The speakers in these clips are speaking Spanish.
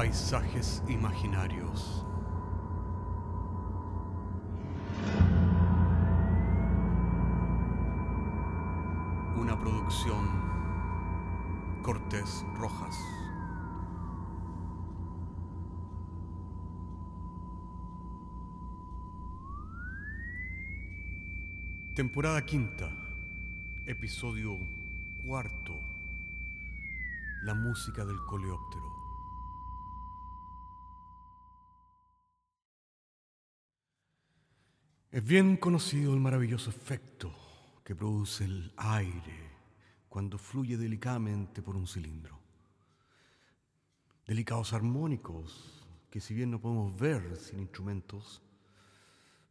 Paisajes imaginarios. Una producción Cortés Rojas. Temporada quinta, episodio cuarto. La música del coleóptero. Es bien conocido el maravilloso efecto que produce el aire cuando fluye delicadamente por un cilindro. Delicados armónicos que si bien no podemos ver sin instrumentos,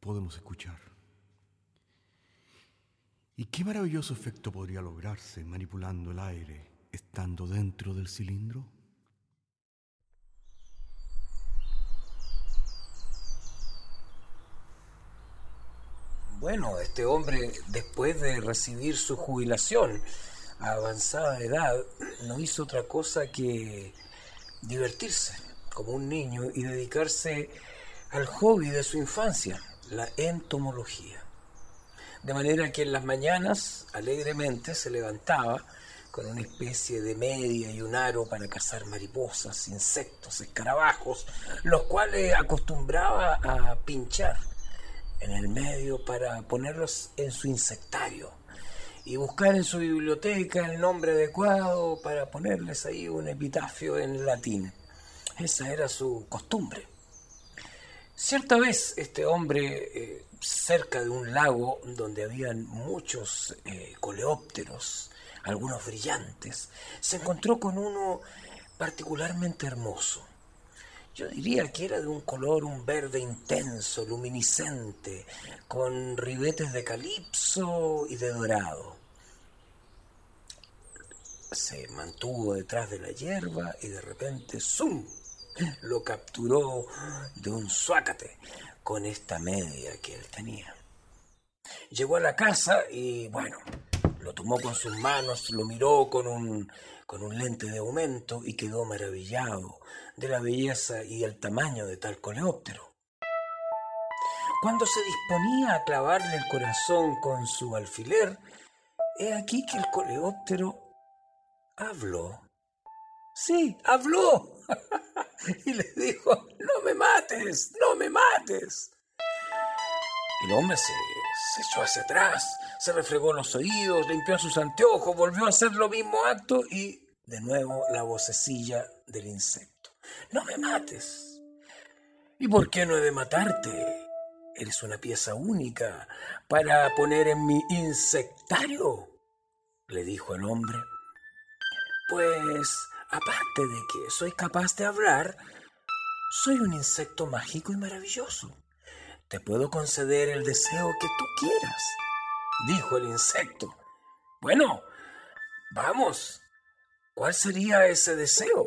podemos escuchar. ¿Y qué maravilloso efecto podría lograrse manipulando el aire estando dentro del cilindro? Bueno, este hombre, después de recibir su jubilación a avanzada edad, no hizo otra cosa que divertirse como un niño y dedicarse al hobby de su infancia, la entomología. De manera que en las mañanas alegremente se levantaba con una especie de media y un aro para cazar mariposas, insectos, escarabajos, los cuales acostumbraba a pinchar en el medio para ponerlos en su insectario y buscar en su biblioteca el nombre adecuado para ponerles ahí un epitafio en latín. Esa era su costumbre. Cierta vez este hombre, eh, cerca de un lago donde habían muchos eh, coleópteros, algunos brillantes, se encontró con uno particularmente hermoso. Yo diría que era de un color, un verde intenso, luminiscente, con ribetes de calipso y de dorado. Se mantuvo detrás de la hierba y de repente ¡zum! lo capturó de un suácate con esta media que él tenía. Llegó a la casa y bueno, lo tomó con sus manos, lo miró con un, con un lente de aumento y quedó maravillado de la belleza y el tamaño de tal coleóptero. Cuando se disponía a clavarle el corazón con su alfiler, he aquí que el coleóptero habló. Sí, habló. y le dijo, no me mates, no me mates. El hombre se, se echó hacia atrás, se refregó los oídos, limpió sus anteojos, volvió a hacer lo mismo acto y de nuevo la vocecilla del insecto. No me mates. ¿Y por qué no he de matarte? Eres una pieza única para poner en mi insectario, le dijo el hombre. Pues, aparte de que soy capaz de hablar, soy un insecto mágico y maravilloso. Te puedo conceder el deseo que tú quieras, dijo el insecto. Bueno, vamos, ¿cuál sería ese deseo?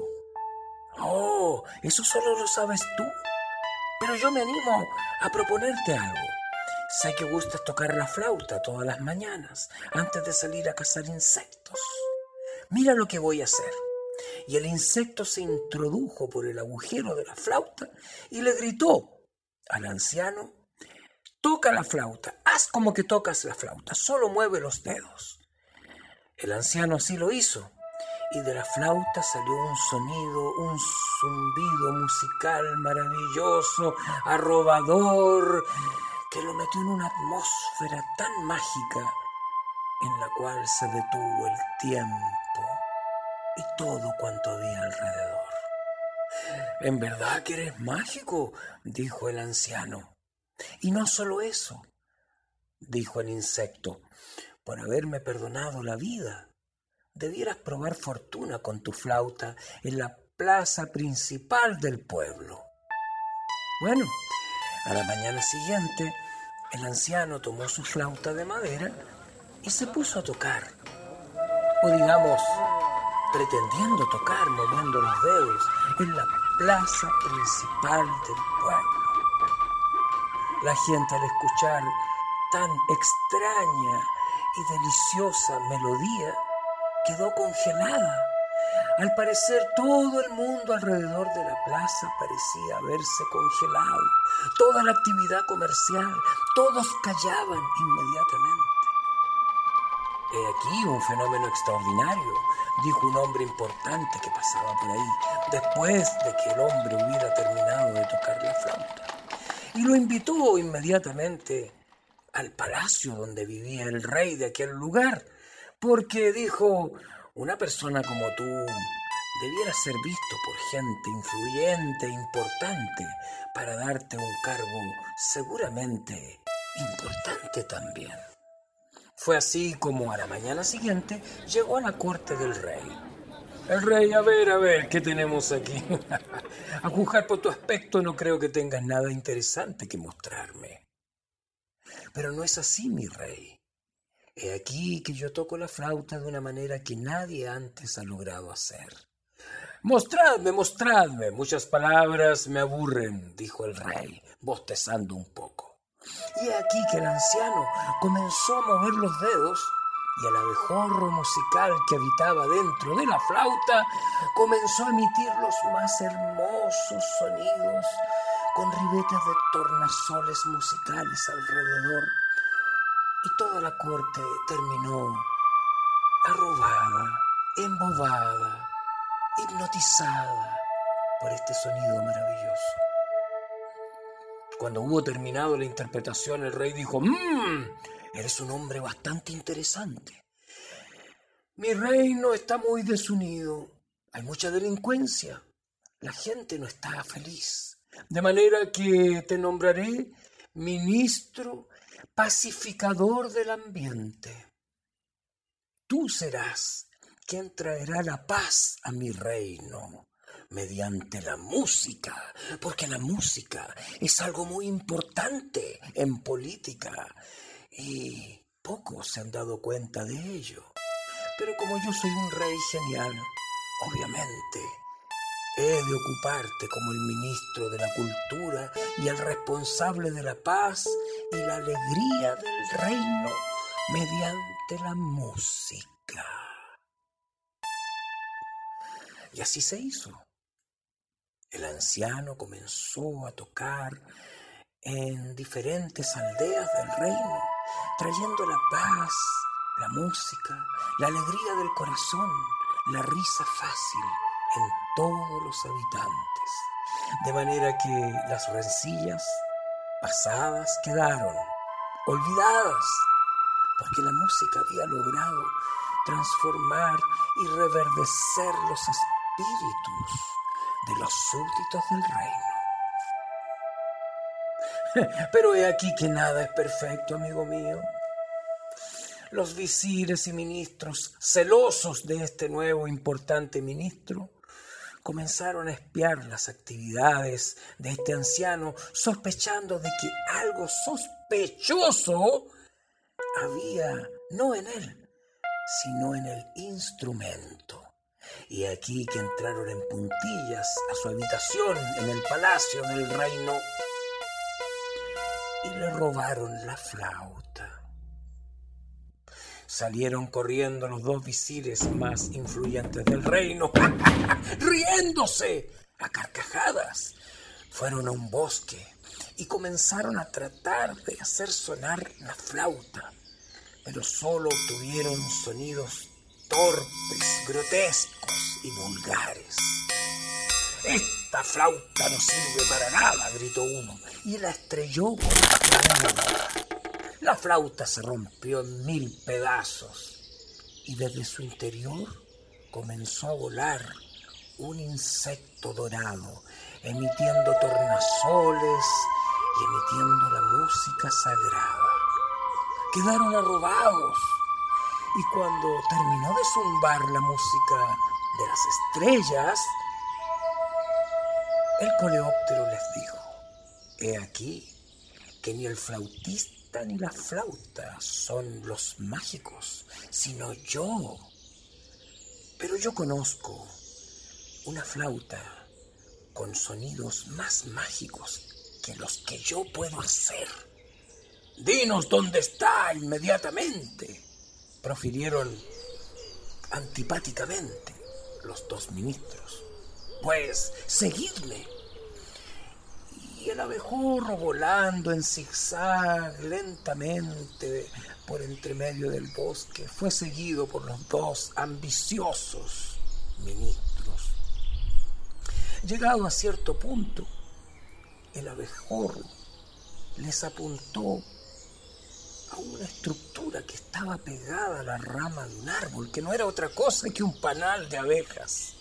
Oh, eso solo lo sabes tú. Pero yo me animo a proponerte algo. Sé que gustas tocar la flauta todas las mañanas antes de salir a cazar insectos. Mira lo que voy a hacer. Y el insecto se introdujo por el agujero de la flauta y le gritó al anciano, toca la flauta, haz como que tocas la flauta, solo mueve los dedos. El anciano así lo hizo y de la flauta salió un sonido, un zumbido musical maravilloso, arrobador, que lo metió en una atmósfera tan mágica en la cual se detuvo el tiempo y todo cuanto había alrededor. En verdad que eres mágico, dijo el anciano. Y no solo eso, dijo el insecto, por haberme perdonado la vida debieras probar fortuna con tu flauta en la plaza principal del pueblo. Bueno, a la mañana siguiente, el anciano tomó su flauta de madera y se puso a tocar. O digamos, pretendiendo tocar, moviendo los dedos, en la plaza principal del pueblo. La gente al escuchar tan extraña y deliciosa melodía quedó congelada, Al parecer todo el mundo alrededor de la plaza parecía haberse congelado. Toda la actividad comercial, todos callaban inmediatamente. He aquí un fenómeno extraordinario, dijo un hombre importante que pasaba por ahí, después de que el hombre hubiera terminado de tocar la flauta. Y lo invitó inmediatamente al palacio donde vivía el rey de aquel lugar, porque dijo, una persona como tú debiera ser visto por gente influyente e importante para darte un cargo seguramente importante también. Fue así como a la mañana siguiente llegó a la corte del rey. El rey, a ver, a ver, ¿qué tenemos aquí? a juzgar por tu aspecto no creo que tengas nada interesante que mostrarme. Pero no es así, mi rey. He aquí que yo toco la flauta de una manera que nadie antes ha logrado hacer. Mostradme, mostradme. Muchas palabras me aburren, dijo el rey, bostezando un poco. Y aquí que el anciano comenzó a mover los dedos y el abejorro musical que habitaba dentro de la flauta comenzó a emitir los más hermosos sonidos con ribetes de tornasoles musicales alrededor y toda la corte terminó arrobada, embobada, hipnotizada por este sonido maravilloso. Cuando hubo terminado la interpretación, el rey dijo, mmm, eres un hombre bastante interesante. Mi reino está muy desunido, hay mucha delincuencia, la gente no está feliz, de manera que te nombraré ministro pacificador del ambiente. Tú serás quien traerá la paz a mi reino mediante la música, porque la música es algo muy importante en política y pocos se han dado cuenta de ello. Pero como yo soy un rey genial, obviamente He de ocuparte como el ministro de la cultura y el responsable de la paz y la alegría del reino mediante la música. Y así se hizo. El anciano comenzó a tocar en diferentes aldeas del reino, trayendo la paz, la música, la alegría del corazón, la risa fácil en todos los habitantes, de manera que las rencillas pasadas quedaron olvidadas, porque la música había logrado transformar y reverdecer los espíritus de los súbditos del reino. Pero he aquí que nada es perfecto, amigo mío. Los visires y ministros, celosos de este nuevo importante ministro, comenzaron a espiar las actividades de este anciano, sospechando de que algo sospechoso había no en él, sino en el instrumento. Y aquí que entraron en puntillas a su habitación en el palacio del reino y le robaron la flauta. Salieron corriendo los dos visires más influyentes del reino, riéndose a carcajadas. Fueron a un bosque y comenzaron a tratar de hacer sonar la flauta, pero solo obtuvieron sonidos torpes, grotescos y vulgares. Esta flauta no sirve para nada, gritó uno, y la estrelló contra la flauta se rompió en mil pedazos y desde su interior comenzó a volar un insecto dorado, emitiendo tornasoles y emitiendo la música sagrada. Quedaron arrobados y cuando terminó de zumbar la música de las estrellas, el coleóptero les dijo, he aquí que ni el flautista ni la flauta son los mágicos, sino yo. Pero yo conozco una flauta con sonidos más mágicos que los que yo puedo hacer. Dinos dónde está inmediatamente, profirieron antipáticamente los dos ministros. Pues, seguidme. Y el abejorro volando en zigzag lentamente por entre medio del bosque fue seguido por los dos ambiciosos ministros. Llegado a cierto punto, el abejorro les apuntó a una estructura que estaba pegada a la rama de un árbol, que no era otra cosa que un panal de abejas.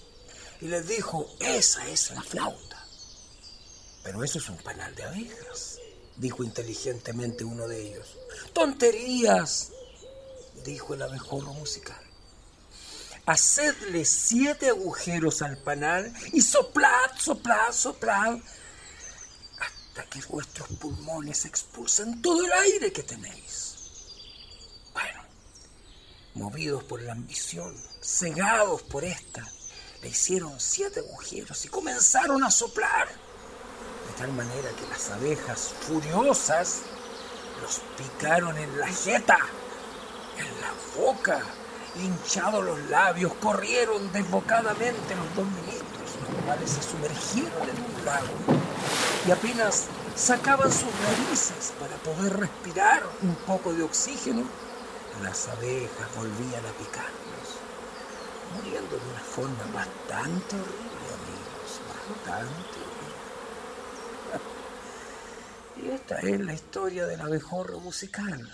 Y les dijo, esa es la flauta. Pero eso es un panal de abejas, dijo inteligentemente uno de ellos. Tonterías, dijo el abejorro musical. Hacedle siete agujeros al panal y soplad, soplad, soplad hasta que vuestros pulmones expulsen todo el aire que tenéis. Bueno, movidos por la ambición, cegados por esta, le hicieron siete agujeros y comenzaron a soplar, tal manera que las abejas furiosas los picaron en la jeta, en la boca, hinchados los labios, corrieron desbocadamente los dos ministros, los cuales se sumergieron en un lago y apenas sacaban sus narices para poder respirar un poco de oxígeno, las abejas volvían a picarlos, muriendo de una forma bastante horrible, amigos, bastante horrible. Y esta es la historia del abejorro musical.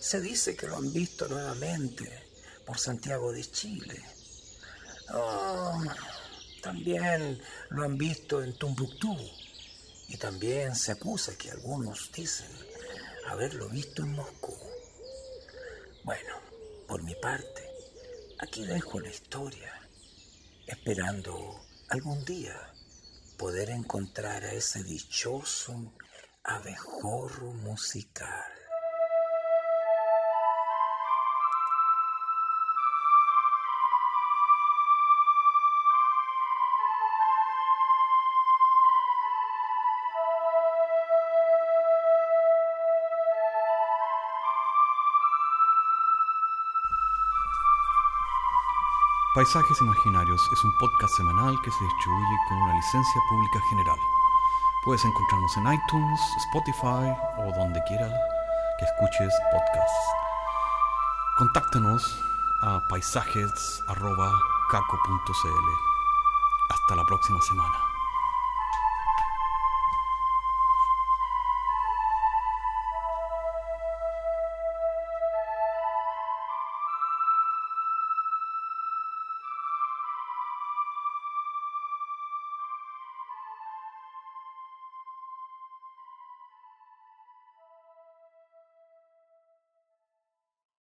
Se dice que lo han visto nuevamente por Santiago de Chile. Oh, también lo han visto en Tumbuctú y también se acusa que algunos dicen haberlo visto en Moscú. Bueno, por mi parte, aquí dejo la historia, esperando algún día poder encontrar a ese dichoso abejorro musical. Paisajes Imaginarios es un podcast semanal que se distribuye con una licencia pública general. Puedes encontrarnos en iTunes, Spotify o donde quiera que escuches podcasts. Contáctanos a paisajes.caco.cl. Hasta la próxima semana.